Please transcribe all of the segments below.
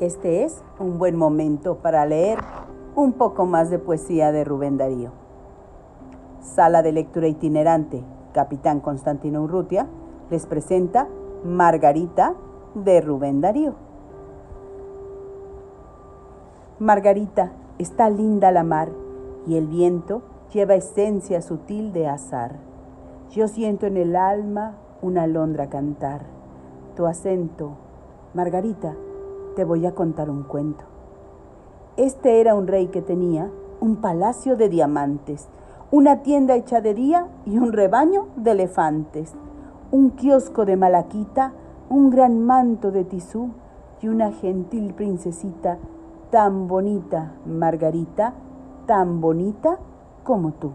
Este es un buen momento para leer un poco más de poesía de Rubén Darío. Sala de lectura itinerante, Capitán Constantino Urrutia, les presenta Margarita de Rubén Darío. Margarita, está linda la mar y el viento lleva esencia sutil de azar. Yo siento en el alma una alondra cantar. Tu acento, Margarita, te voy a contar un cuento. Este era un rey que tenía un palacio de diamantes, una tienda hecha de día y un rebaño de elefantes, un kiosco de malaquita, un gran manto de tisú y una gentil princesita tan bonita, Margarita, tan bonita como tú.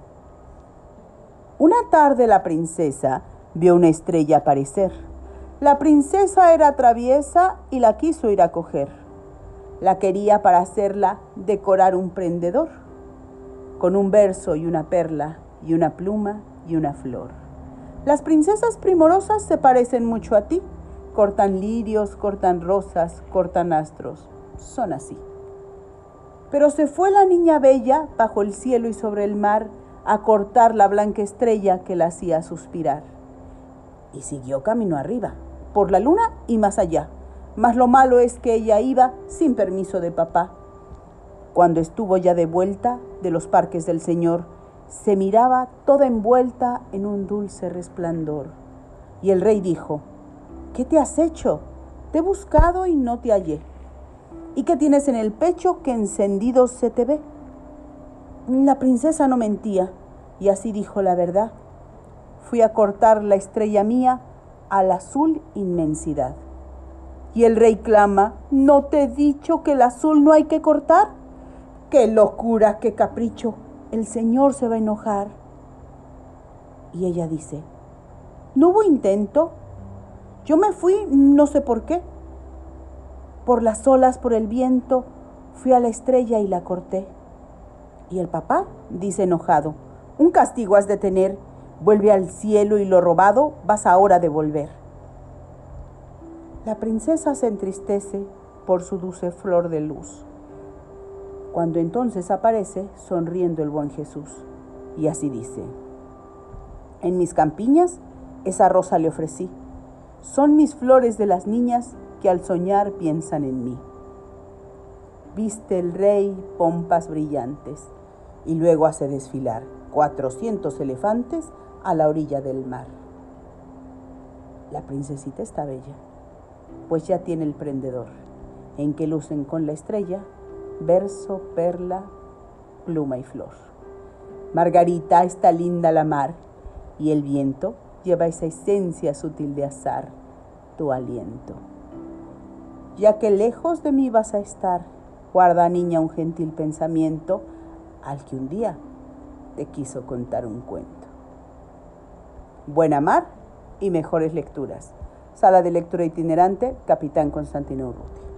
Una tarde la princesa vio una estrella aparecer la princesa era traviesa y la quiso ir a coger. La quería para hacerla decorar un prendedor, con un verso y una perla y una pluma y una flor. Las princesas primorosas se parecen mucho a ti. Cortan lirios, cortan rosas, cortan astros. Son así. Pero se fue la niña bella bajo el cielo y sobre el mar a cortar la blanca estrella que la hacía suspirar. Y siguió camino arriba por la luna y más allá. Mas lo malo es que ella iba sin permiso de papá. Cuando estuvo ya de vuelta de los parques del Señor, se miraba toda envuelta en un dulce resplandor. Y el rey dijo, ¿qué te has hecho? Te he buscado y no te hallé. ¿Y qué tienes en el pecho que encendido se te ve? La princesa no mentía, y así dijo la verdad. Fui a cortar la estrella mía a la azul inmensidad. Y el rey clama, ¿no te he dicho que el azul no hay que cortar? ¡Qué locura, qué capricho! El Señor se va a enojar. Y ella dice, ¿no hubo intento? Yo me fui, no sé por qué. Por las olas, por el viento, fui a la estrella y la corté. Y el papá dice enojado, un castigo has de tener Vuelve al cielo y lo robado vas ahora a devolver. La princesa se entristece por su dulce flor de luz. Cuando entonces aparece sonriendo el buen Jesús. Y así dice, en mis campiñas esa rosa le ofrecí. Son mis flores de las niñas que al soñar piensan en mí. Viste el rey pompas brillantes y luego hace desfilar cuatrocientos elefantes a la orilla del mar. La princesita está bella, pues ya tiene el prendedor, en que lucen con la estrella verso, perla, pluma y flor. Margarita está linda la mar, y el viento lleva esa esencia sutil de azar, tu aliento. Ya que lejos de mí vas a estar, guarda niña un gentil pensamiento al que un día te quiso contar un cuento. Buena mar y mejores lecturas. Sala de lectura itinerante, Capitán Constantino Urruti.